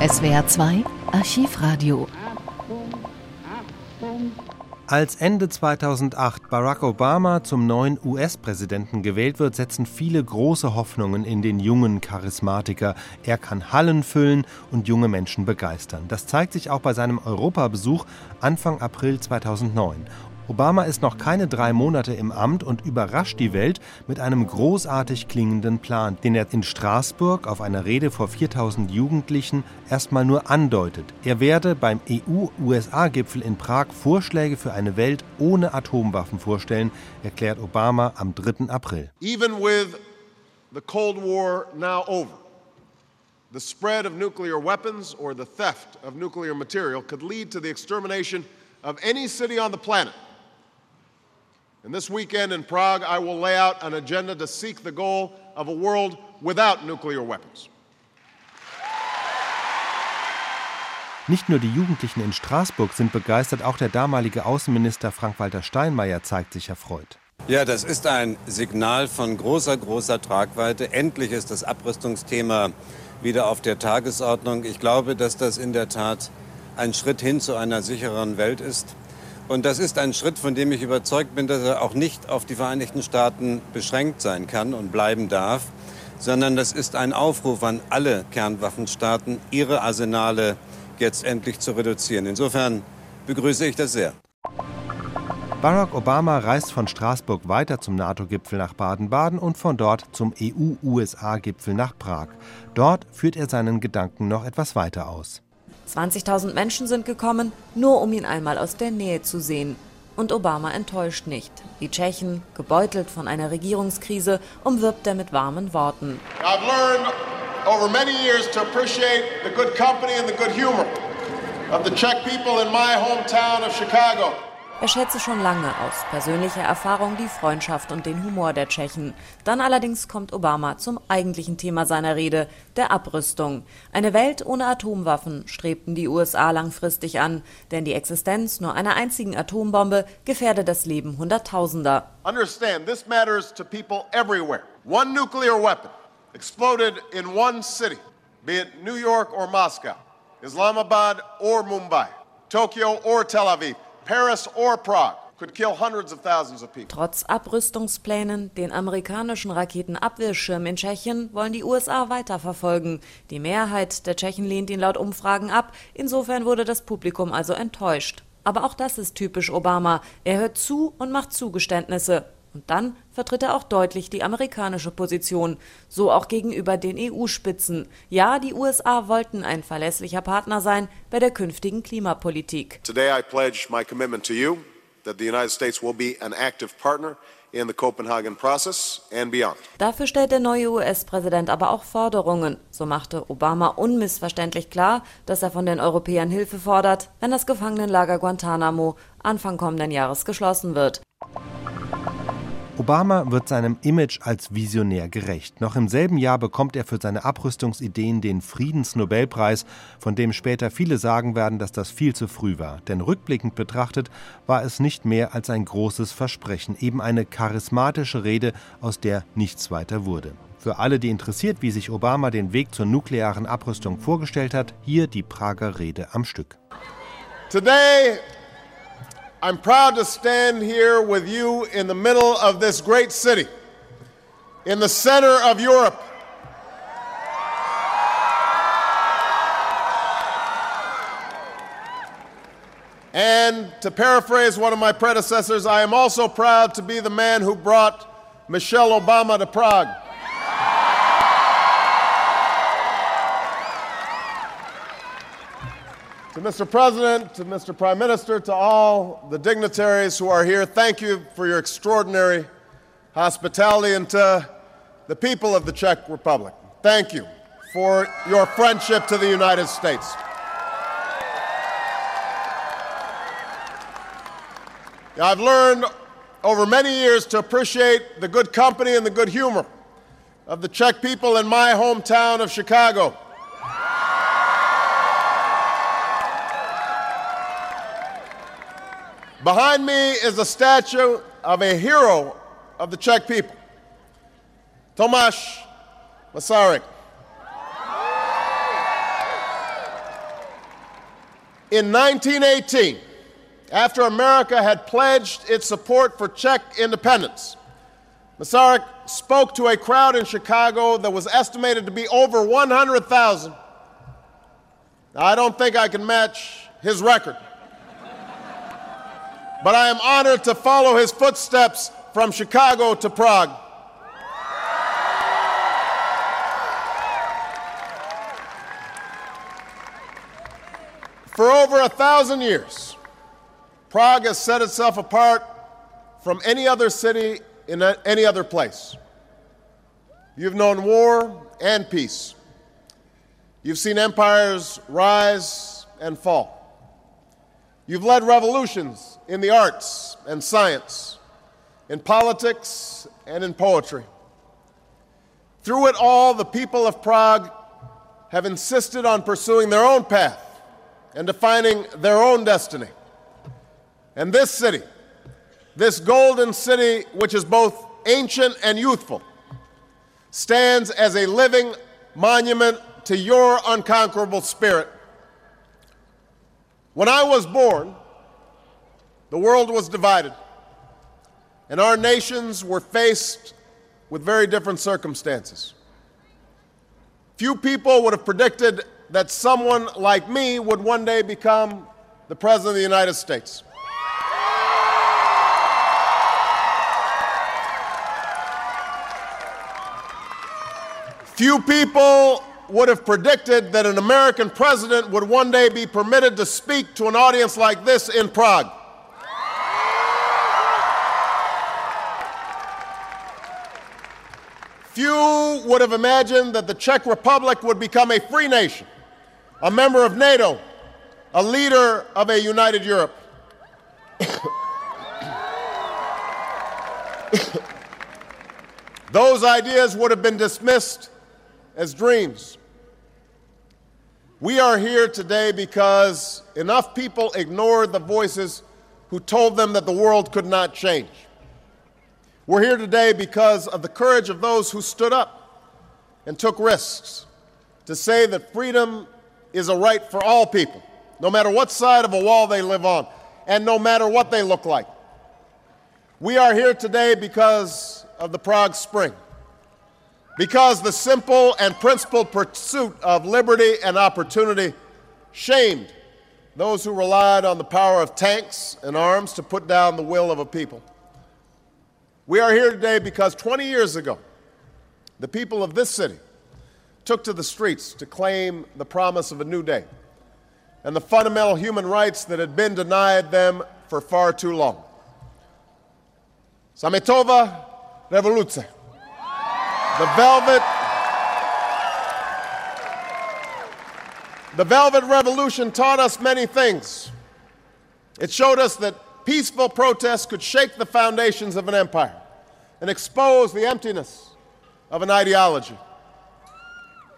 SWR 2 Archivradio. Als Ende 2008 Barack Obama zum neuen US-Präsidenten gewählt wird, setzen viele große Hoffnungen in den jungen Charismatiker. Er kann Hallen füllen und junge Menschen begeistern. Das zeigt sich auch bei seinem Europabesuch Anfang April 2009. Obama ist noch keine drei Monate im Amt und überrascht die Welt mit einem großartig klingenden Plan, den er in Straßburg auf einer Rede vor 4000 Jugendlichen erstmal nur andeutet. Er werde beim EU-USA-Gipfel in Prag Vorschläge für eine Welt ohne Atomwaffen vorstellen, erklärt Obama am 3. April. Even with the Cold War now over, the spread of nuclear weapons or the theft of nuclear material could lead to the extermination of any city on the planet. And this weekend in Prague, I will lay out an agenda to seek the goal of a world without nuclear weapons. Nicht nur die Jugendlichen in Straßburg sind begeistert, auch der damalige Außenminister Frank-Walter Steinmeier zeigt sich erfreut. Ja, das ist ein Signal von großer, großer Tragweite. Endlich ist das Abrüstungsthema wieder auf der Tagesordnung. Ich glaube, dass das in der Tat ein Schritt hin zu einer sichereren Welt ist. Und das ist ein Schritt, von dem ich überzeugt bin, dass er auch nicht auf die Vereinigten Staaten beschränkt sein kann und bleiben darf, sondern das ist ein Aufruf an alle Kernwaffenstaaten, ihre Arsenale jetzt endlich zu reduzieren. Insofern begrüße ich das sehr. Barack Obama reist von Straßburg weiter zum NATO-Gipfel nach Baden-Baden und von dort zum EU-USA-Gipfel nach Prag. Dort führt er seinen Gedanken noch etwas weiter aus. 20.000 Menschen sind gekommen, nur um ihn einmal aus der Nähe zu sehen. Und Obama enttäuscht nicht. Die Tschechen, gebeutelt von einer Regierungskrise, umwirbt er mit warmen Worten. I've learned over many years to appreciate the good company and the humor of the Czech people in my hometown of Chicago. Er schätze schon lange aus persönlicher Erfahrung die Freundschaft und den Humor der Tschechen. Dann allerdings kommt Obama zum eigentlichen Thema seiner Rede, der Abrüstung. Eine Welt ohne Atomwaffen strebten die USA langfristig an, denn die Existenz nur einer einzigen Atombombe gefährde das Leben Hunderttausender. Understand, this matters to people everywhere. One nuclear weapon exploded in one city, be it New York or Moscow, Islamabad or Mumbai, Tokyo or Tel Aviv. Paris or Prague. Trotz Abrüstungsplänen, den amerikanischen Raketenabwehrschirm in Tschechien wollen die USA weiterverfolgen. Die Mehrheit der Tschechen lehnt ihn laut Umfragen ab. Insofern wurde das Publikum also enttäuscht. Aber auch das ist typisch Obama. Er hört zu und macht Zugeständnisse. Und dann vertritt er auch deutlich die amerikanische Position, so auch gegenüber den EU-Spitzen. Ja, die USA wollten ein verlässlicher Partner sein bei der künftigen Klimapolitik. Today I pledge my commitment to you that the United States will be an active partner in the Copenhagen process and beyond. Dafür stellt der neue US-Präsident aber auch Forderungen. So machte Obama unmissverständlich klar, dass er von den Europäern Hilfe fordert, wenn das Gefangenenlager Guantanamo Anfang kommenden Jahres geschlossen wird. Obama wird seinem Image als Visionär gerecht. Noch im selben Jahr bekommt er für seine Abrüstungsideen den Friedensnobelpreis, von dem später viele sagen werden, dass das viel zu früh war. Denn rückblickend betrachtet war es nicht mehr als ein großes Versprechen, eben eine charismatische Rede, aus der nichts weiter wurde. Für alle, die interessiert, wie sich Obama den Weg zur nuklearen Abrüstung vorgestellt hat, hier die Prager Rede am Stück. Today I'm proud to stand here with you in the middle of this great city, in the center of Europe. And to paraphrase one of my predecessors, I am also proud to be the man who brought Michelle Obama to Prague. To Mr. President, to Mr. Prime Minister, to all the dignitaries who are here, thank you for your extraordinary hospitality, and to the people of the Czech Republic, thank you for your friendship to the United States. I've learned over many years to appreciate the good company and the good humor of the Czech people in my hometown of Chicago. Behind me is a statue of a hero of the Czech people, Tomáš Masaryk. In 1918, after America had pledged its support for Czech independence, Masaryk spoke to a crowd in Chicago that was estimated to be over 100,000. I don't think I can match his record. But I am honored to follow his footsteps from Chicago to Prague. For over a thousand years, Prague has set itself apart from any other city in any other place. You've known war and peace. You've seen empires rise and fall. You've led revolutions in the arts and science, in politics and in poetry. Through it all, the people of Prague have insisted on pursuing their own path and defining their own destiny. And this city, this golden city, which is both ancient and youthful, stands as a living monument to your unconquerable spirit. When I was born, the world was divided, and our nations were faced with very different circumstances. Few people would have predicted that someone like me would one day become the President of the United States. Few people would have predicted that an American president would one day be permitted to speak to an audience like this in Prague. Few would have imagined that the Czech Republic would become a free nation, a member of NATO, a leader of a united Europe. Those ideas would have been dismissed as dreams. We are here today because enough people ignored the voices who told them that the world could not change. We're here today because of the courage of those who stood up and took risks to say that freedom is a right for all people, no matter what side of a wall they live on, and no matter what they look like. We are here today because of the Prague Spring because the simple and principled pursuit of liberty and opportunity shamed those who relied on the power of tanks and arms to put down the will of a people. We are here today because 20 years ago, the people of this city took to the streets to claim the promise of a new day and the fundamental human rights that had been denied them for far too long. Sametova Revoluce. The Velvet The Velvet Revolution taught us many things. It showed us that peaceful protests could shake the foundations of an empire and expose the emptiness of an ideology.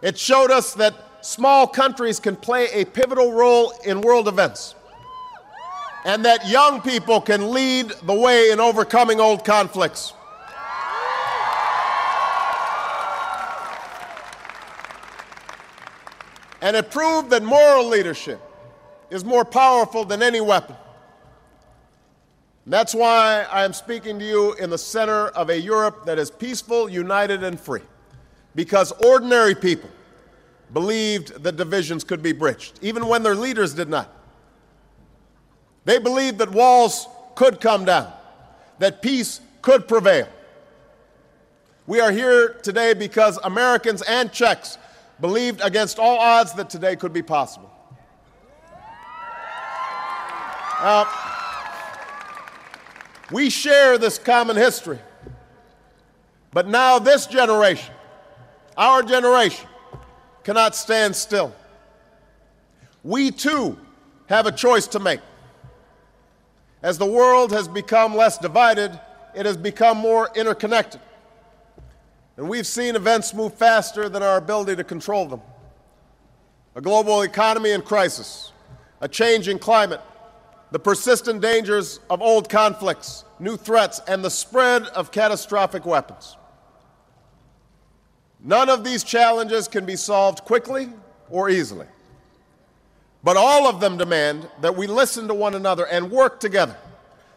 It showed us that small countries can play a pivotal role in world events and that young people can lead the way in overcoming old conflicts. And it proved that moral leadership is more powerful than any weapon. And that's why I am speaking to you in the center of a Europe that is peaceful, united, and free. Because ordinary people believed that divisions could be bridged, even when their leaders did not. They believed that walls could come down, that peace could prevail. We are here today because Americans and Czechs believed against all odds that today could be possible. Uh, we share this common history. But now, this generation, our generation, cannot stand still. We too have a choice to make. As the world has become less divided, it has become more interconnected. And we've seen events move faster than our ability to control them. A global economy in crisis, a changing climate, the persistent dangers of old conflicts, new threats, and the spread of catastrophic weapons. None of these challenges can be solved quickly or easily. But all of them demand that we listen to one another and work together,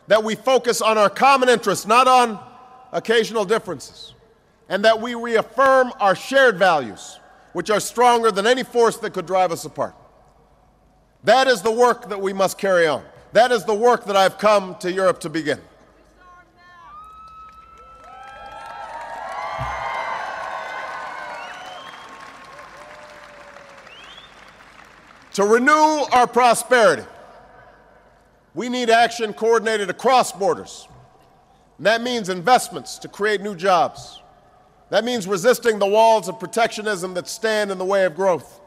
that we focus on our common interests, not on occasional differences, and that we reaffirm our shared values, which are stronger than any force that could drive us apart. That is the work that we must carry on. That is the work that I've come to Europe to begin. To renew our prosperity, we need action coordinated across borders. And that means investments to create new jobs. That means resisting the walls of protectionism that stand in the way of growth.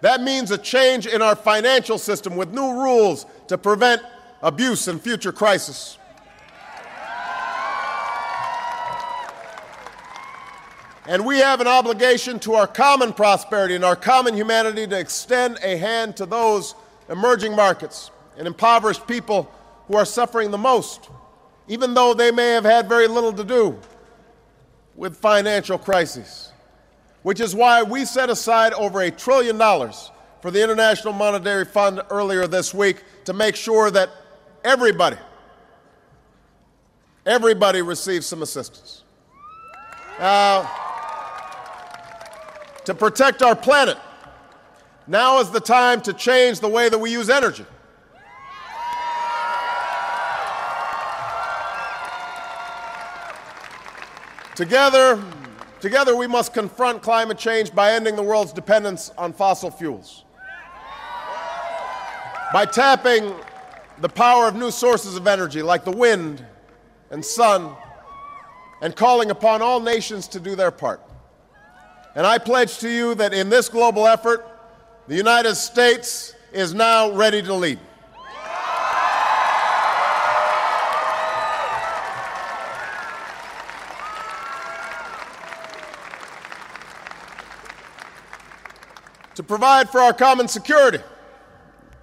That means a change in our financial system with new rules to prevent abuse and future crisis. And we have an obligation to our common prosperity and our common humanity to extend a hand to those emerging markets and impoverished people who are suffering the most, even though they may have had very little to do with financial crises. Which is why we set aside over a trillion dollars for the International Monetary Fund earlier this week to make sure that everybody, everybody receives some assistance. Now, to protect our planet. Now is the time to change the way that we use energy. Together, together we must confront climate change by ending the world's dependence on fossil fuels. By tapping the power of new sources of energy like the wind and sun and calling upon all nations to do their part. And I pledge to you that in this global effort, the United States is now ready to lead. To provide for our common security,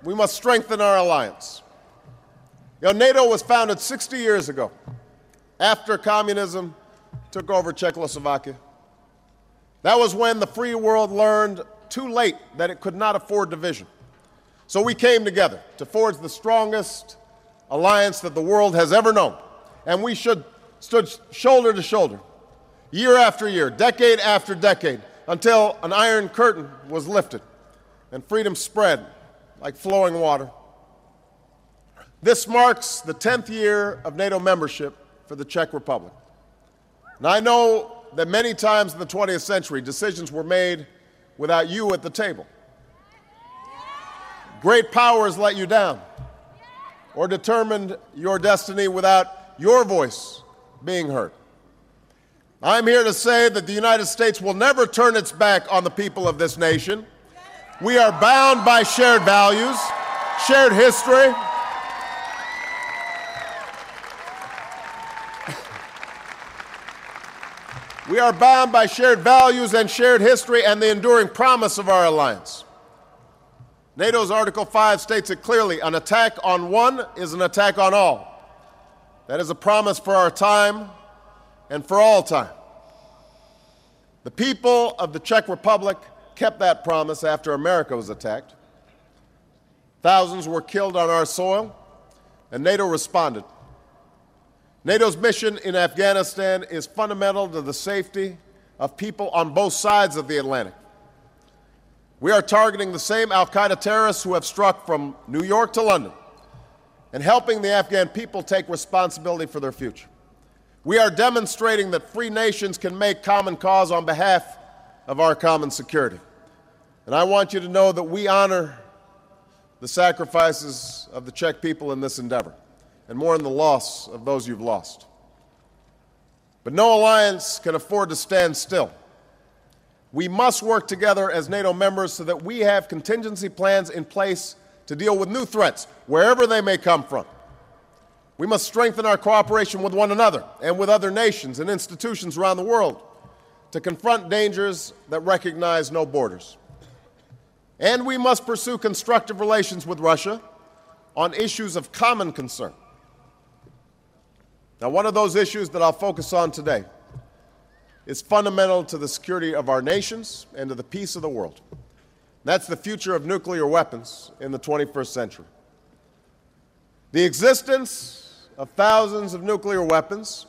we must strengthen our alliance. You know, NATO was founded 60 years ago, after communism took over Czechoslovakia. That was when the free world learned too late that it could not afford division. So we came together to forge the strongest alliance that the world has ever known. And we should, stood shoulder to shoulder, year after year, decade after decade, until an iron curtain was lifted and freedom spread like flowing water. This marks the 10th year of NATO membership for the Czech Republic. And I know that many times in the 20th century, decisions were made without you at the table. Great powers let you down or determined your destiny without your voice being heard. I'm here to say that the United States will never turn its back on the people of this nation. We are bound by shared values, shared history, We are bound by shared values and shared history and the enduring promise of our alliance. NATO's Article 5 states it clearly an attack on one is an attack on all. That is a promise for our time and for all time. The people of the Czech Republic kept that promise after America was attacked. Thousands were killed on our soil, and NATO responded. NATO's mission in Afghanistan is fundamental to the safety of people on both sides of the Atlantic. We are targeting the same Al Qaeda terrorists who have struck from New York to London and helping the Afghan people take responsibility for their future. We are demonstrating that free nations can make common cause on behalf of our common security. And I want you to know that we honor the sacrifices of the Czech people in this endeavor and mourn the loss of those you've lost. But no alliance can afford to stand still. We must work together as NATO members so that we have contingency plans in place to deal with new threats, wherever they may come from. We must strengthen our cooperation with one another and with other nations and institutions around the world to confront dangers that recognize no borders. And we must pursue constructive relations with Russia on issues of common concern. Now, one of those issues that I'll focus on today is fundamental to the security of our nations and to the peace of the world. That's the future of nuclear weapons in the 21st century. The existence of thousands of nuclear weapons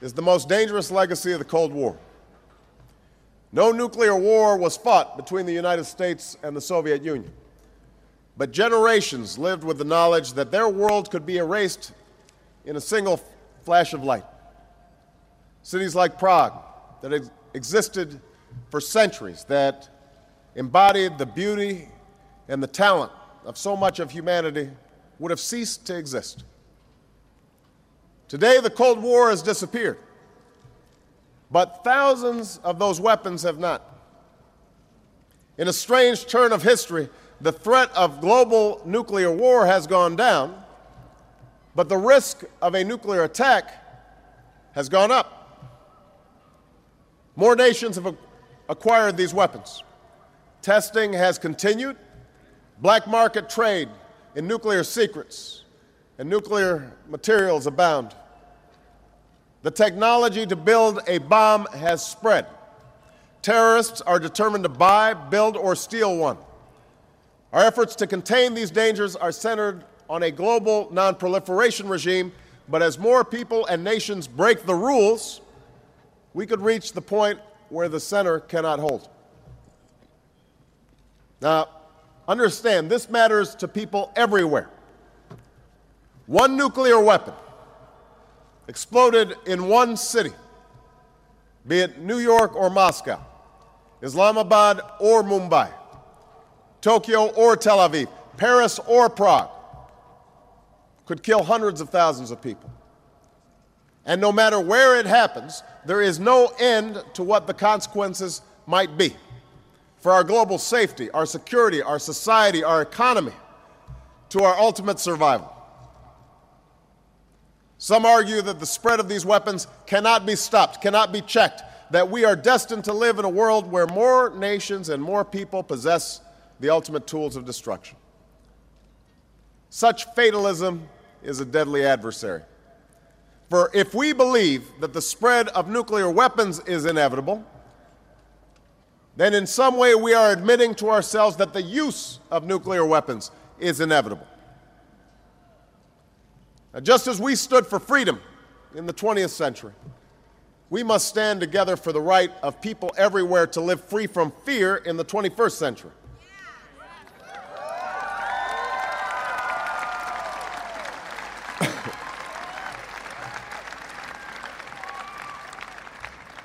is the most dangerous legacy of the Cold War. No nuclear war was fought between the United States and the Soviet Union. But generations lived with the knowledge that their world could be erased in a single flash of light. Cities like Prague, that ex- existed for centuries, that embodied the beauty and the talent of so much of humanity, would have ceased to exist. Today, the Cold War has disappeared, but thousands of those weapons have not. In a strange turn of history, the threat of global nuclear war has gone down, but the risk of a nuclear attack has gone up. More nations have acquired these weapons. Testing has continued. Black market trade in nuclear secrets and nuclear materials abound. The technology to build a bomb has spread. Terrorists are determined to buy, build, or steal one. Our efforts to contain these dangers are centered on a global nonproliferation regime, but as more people and nations break the rules, we could reach the point where the center cannot hold. Now, understand, this matters to people everywhere. One nuclear weapon exploded in one city, be it New York or Moscow, Islamabad or Mumbai, Tokyo or Tel Aviv, Paris or Prague, could kill hundreds of thousands of people. And no matter where it happens, there is no end to what the consequences might be for our global safety, our security, our society, our economy, to our ultimate survival. Some argue that the spread of these weapons cannot be stopped, cannot be checked, that we are destined to live in a world where more nations and more people possess the ultimate tools of destruction. Such fatalism is a deadly adversary. For if we believe that the spread of nuclear weapons is inevitable, then in some way we are admitting to ourselves that the use of nuclear weapons is inevitable. Just as we stood for freedom in the 20th century, we must stand together for the right of people everywhere to live free from fear in the 21st century.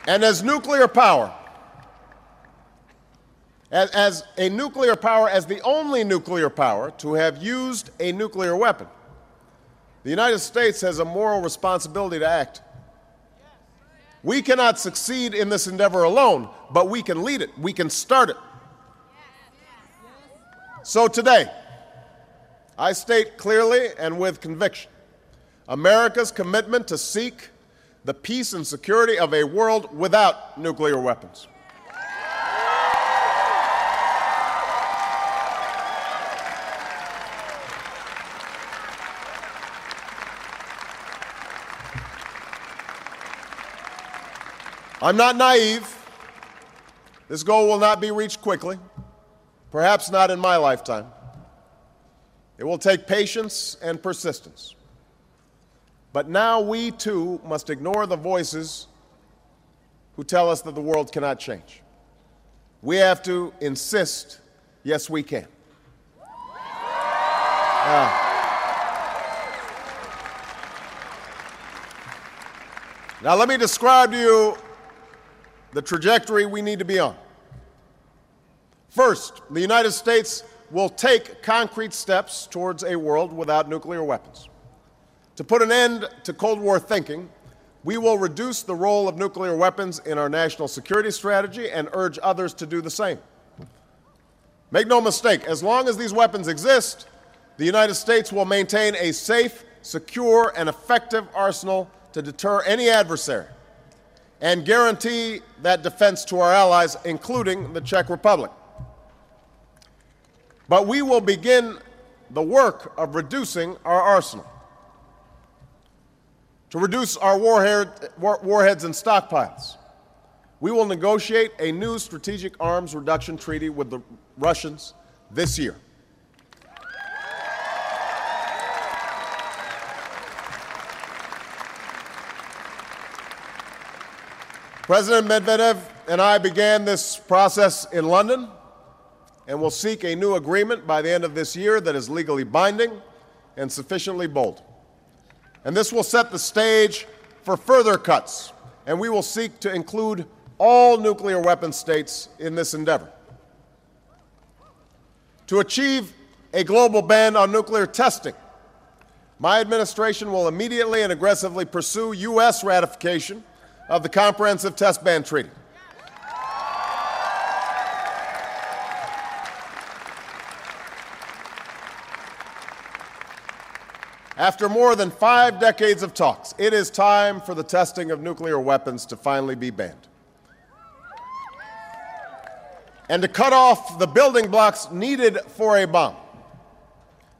And as nuclear power, as, as, a nuclear power, as the only nuclear power to have used a nuclear weapon, the United States has a moral responsibility to act. We cannot succeed in this endeavor alone, but we can lead it, we can start it. So today, I state clearly and with conviction America's commitment to seek the peace and security of a world without nuclear weapons. I'm not naive. This goal will not be reached quickly, perhaps not in my lifetime. It will take patience and persistence. But now we too must ignore the voices who tell us that the world cannot change. We have to insist, yes, we can. Uh, now, let me describe to you the trajectory we need to be on. First, the United States will take concrete steps towards a world without nuclear weapons. To put an end to Cold War thinking, we will reduce the role of nuclear weapons in our national security strategy and urge others to do the same. Make no mistake, as long as these weapons exist, the United States will maintain a safe, secure, and effective arsenal to deter any adversary and guarantee that defense to our allies, including the Czech Republic. But we will begin the work of reducing our arsenal to reduce our warhead, war, warheads and stockpiles. We will negotiate a new strategic arms reduction treaty with the Russians this year. President Medvedev and I began this process in London and will seek a new agreement by the end of this year that is legally binding and sufficiently bold. And this will set the stage for further cuts, and we will seek to include all nuclear weapon states in this endeavor. To achieve a global ban on nuclear testing, my administration will immediately and aggressively pursue U.S. ratification of the Comprehensive Test Ban Treaty. After more than five decades of talks, it is time for the testing of nuclear weapons to finally be banned. And to cut off the building blocks needed for a bomb,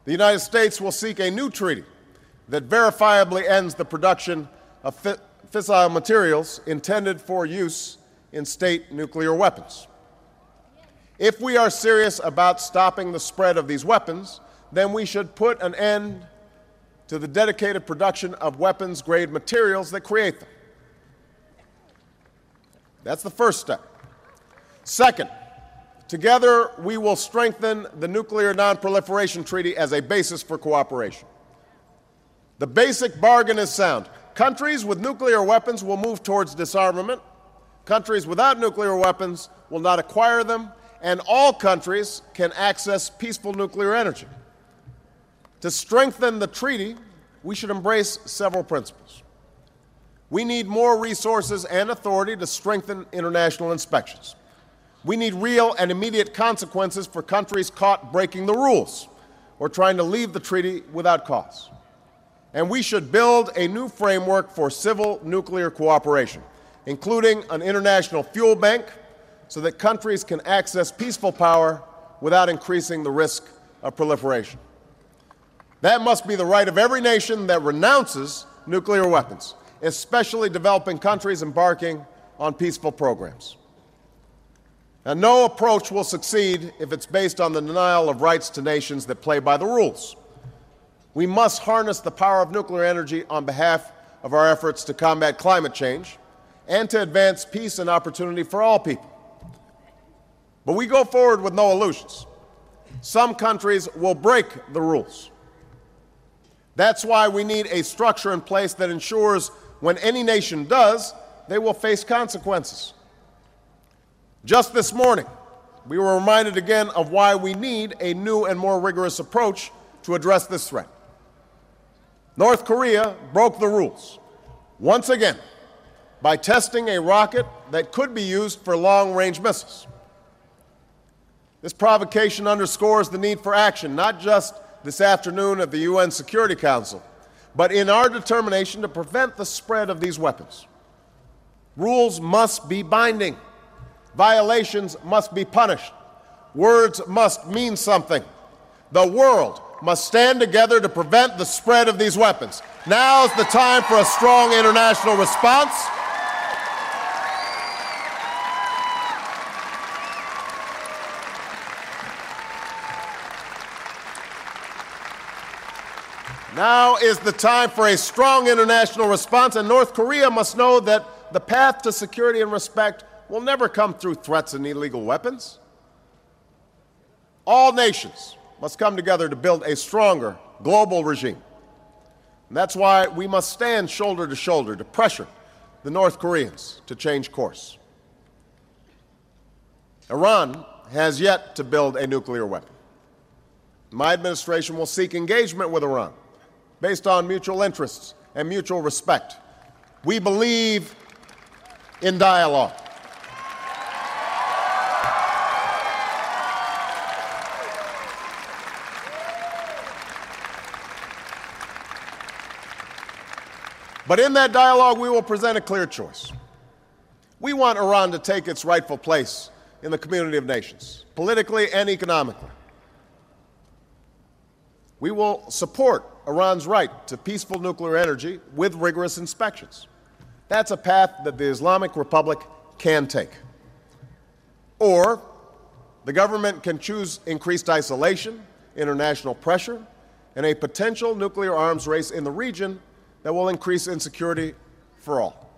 the United States will seek a new treaty that verifiably ends the production of fissile materials intended for use in state nuclear weapons. If we are serious about stopping the spread of these weapons, then we should put an end to the dedicated production of weapons grade materials that create them. That's the first step. Second, together we will strengthen the Nuclear Non-Proliferation Treaty as a basis for cooperation. The basic bargain is sound. Countries with nuclear weapons will move towards disarmament. Countries without nuclear weapons will not acquire them, and all countries can access peaceful nuclear energy. To strengthen the treaty, we should embrace several principles. We need more resources and authority to strengthen international inspections. We need real and immediate consequences for countries caught breaking the rules or trying to leave the treaty without cause. And we should build a new framework for civil nuclear cooperation, including an international fuel bank so that countries can access peaceful power without increasing the risk of proliferation. That must be the right of every nation that renounces nuclear weapons, especially developing countries embarking on peaceful programs. Now, no approach will succeed if it's based on the denial of rights to nations that play by the rules. We must harness the power of nuclear energy on behalf of our efforts to combat climate change and to advance peace and opportunity for all people. But we go forward with no illusions. Some countries will break the rules. That's why we need a structure in place that ensures when any nation does, they will face consequences. Just this morning, we were reminded again of why we need a new and more rigorous approach to address this threat. North Korea broke the rules once again by testing a rocket that could be used for long range missiles. This provocation underscores the need for action, not just this afternoon at the UN Security Council, but in our determination to prevent the spread of these weapons. Rules must be binding. Violations must be punished. Words must mean something. The world must stand together to prevent the spread of these weapons. Now is the time for a strong international response. Now is the time for a strong international response, and North Korea must know that the path to security and respect will never come through threats and illegal weapons. All nations must come together to build a stronger global regime. And that's why we must stand shoulder to shoulder to pressure the North Koreans to change course. Iran has yet to build a nuclear weapon. My administration will seek engagement with Iran based on mutual interests and mutual respect. We believe in dialogue. But in that dialogue, we will present a clear choice. We want Iran to take its rightful place in the community of nations, politically and economically. We will support Iran's right to peaceful nuclear energy with rigorous inspections. That's a path that the Islamic Republic can take. Or the government can choose increased isolation, international pressure, and a potential nuclear arms race in the region that will increase insecurity for all.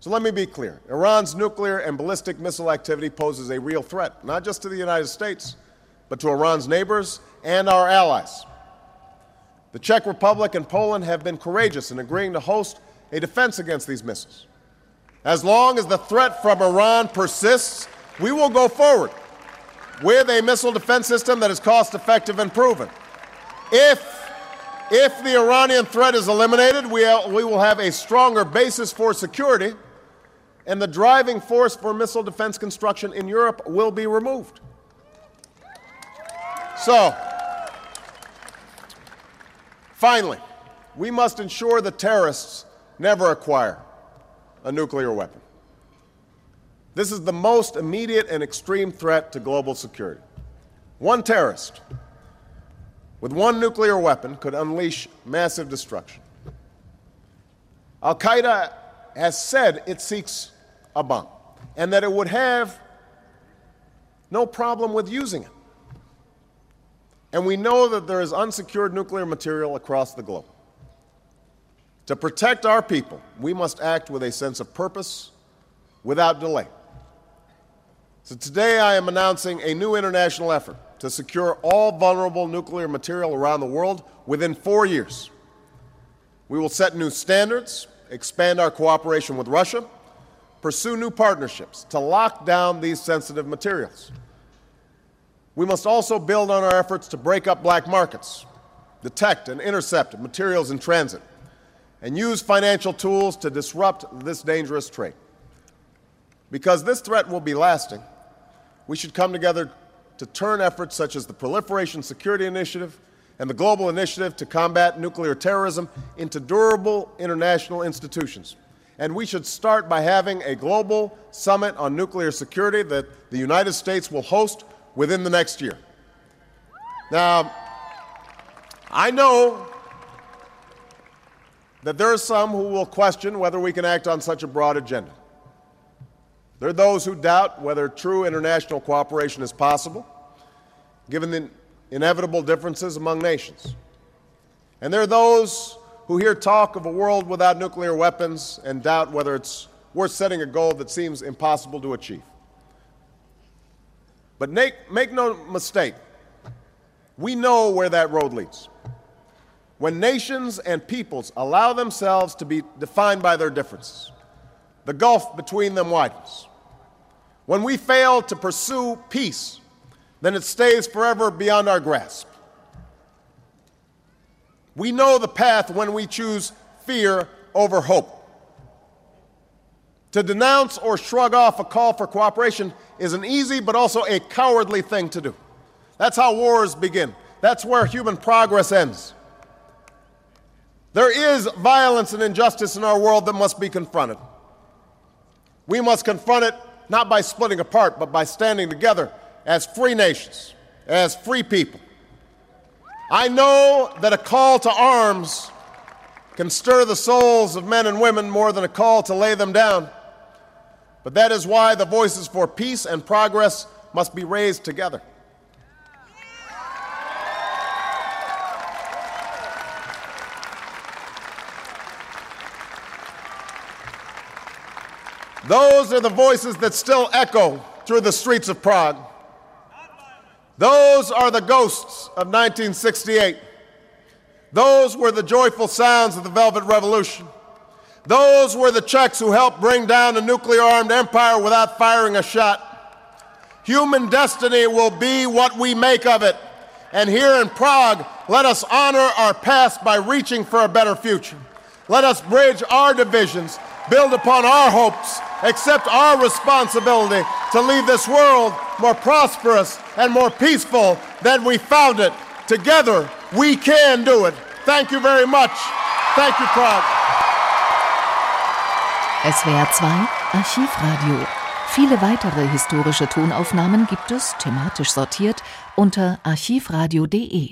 So let me be clear Iran's nuclear and ballistic missile activity poses a real threat, not just to the United States, but to Iran's neighbors and our allies. The Czech Republic and Poland have been courageous in agreeing to host a defense against these missiles. As long as the threat from Iran persists, we will go forward with a missile defense system that is cost effective and proven. If if the Iranian threat is eliminated, we, we will have a stronger basis for security, and the driving force for missile defense construction in Europe will be removed. So, finally, we must ensure that terrorists never acquire a nuclear weapon. This is the most immediate and extreme threat to global security. One terrorist with one nuclear weapon could unleash massive destruction. Al Qaeda has said it seeks a bomb and that it would have no problem with using it. And we know that there is unsecured nuclear material across the globe. To protect our people, we must act with a sense of purpose without delay. So today I am announcing a new international effort to secure all vulnerable nuclear material around the world within four years. We will set new standards, expand our cooperation with Russia, pursue new partnerships to lock down these sensitive materials. We must also build on our efforts to break up black markets, detect and intercept materials in transit, and use financial tools to disrupt this dangerous trade. Because this threat will be lasting, we should come together to turn efforts such as the Proliferation Security Initiative and the Global Initiative to Combat Nuclear Terrorism into durable international institutions. And we should start by having a global summit on nuclear security that the United States will host within the next year. Now, I know that there are some who will question whether we can act on such a broad agenda. There are those who doubt whether true international cooperation is possible, given the inevitable differences among nations. And there are those who hear talk of a world without nuclear weapons and doubt whether it's worth setting a goal that seems impossible to achieve. But make, make no mistake, we know where that road leads. When nations and peoples allow themselves to be defined by their differences, the gulf between them widens. When we fail to pursue peace, then it stays forever beyond our grasp. We know the path when we choose fear over hope. To denounce or shrug off a call for cooperation is an easy but also a cowardly thing to do. That's how wars begin. That's where human progress ends. There is violence and injustice in our world that must be confronted. We must confront it not by splitting apart, but by standing together as free nations, as free people. I know that a call to arms can stir the souls of men and women more than a call to lay them down. But that is why the voices for peace and progress must be raised together. Those are the voices that still echo through the streets of Prague. Those are the ghosts of 1968. Those were the joyful sounds of the Velvet Revolution. Those were the Czechs who helped bring down a nuclear armed empire without firing a shot. Human destiny will be what we make of it. And here in Prague, let us honor our past by reaching for a better future. Let us bridge our divisions, build upon our hopes, accept our responsibility to leave this world more prosperous and more peaceful than we found it. Together, we can do it. Thank you very much. Thank you, Prague. SWR 2 Archivradio. Viele weitere historische Tonaufnahmen gibt es, thematisch sortiert, unter archivradio.de.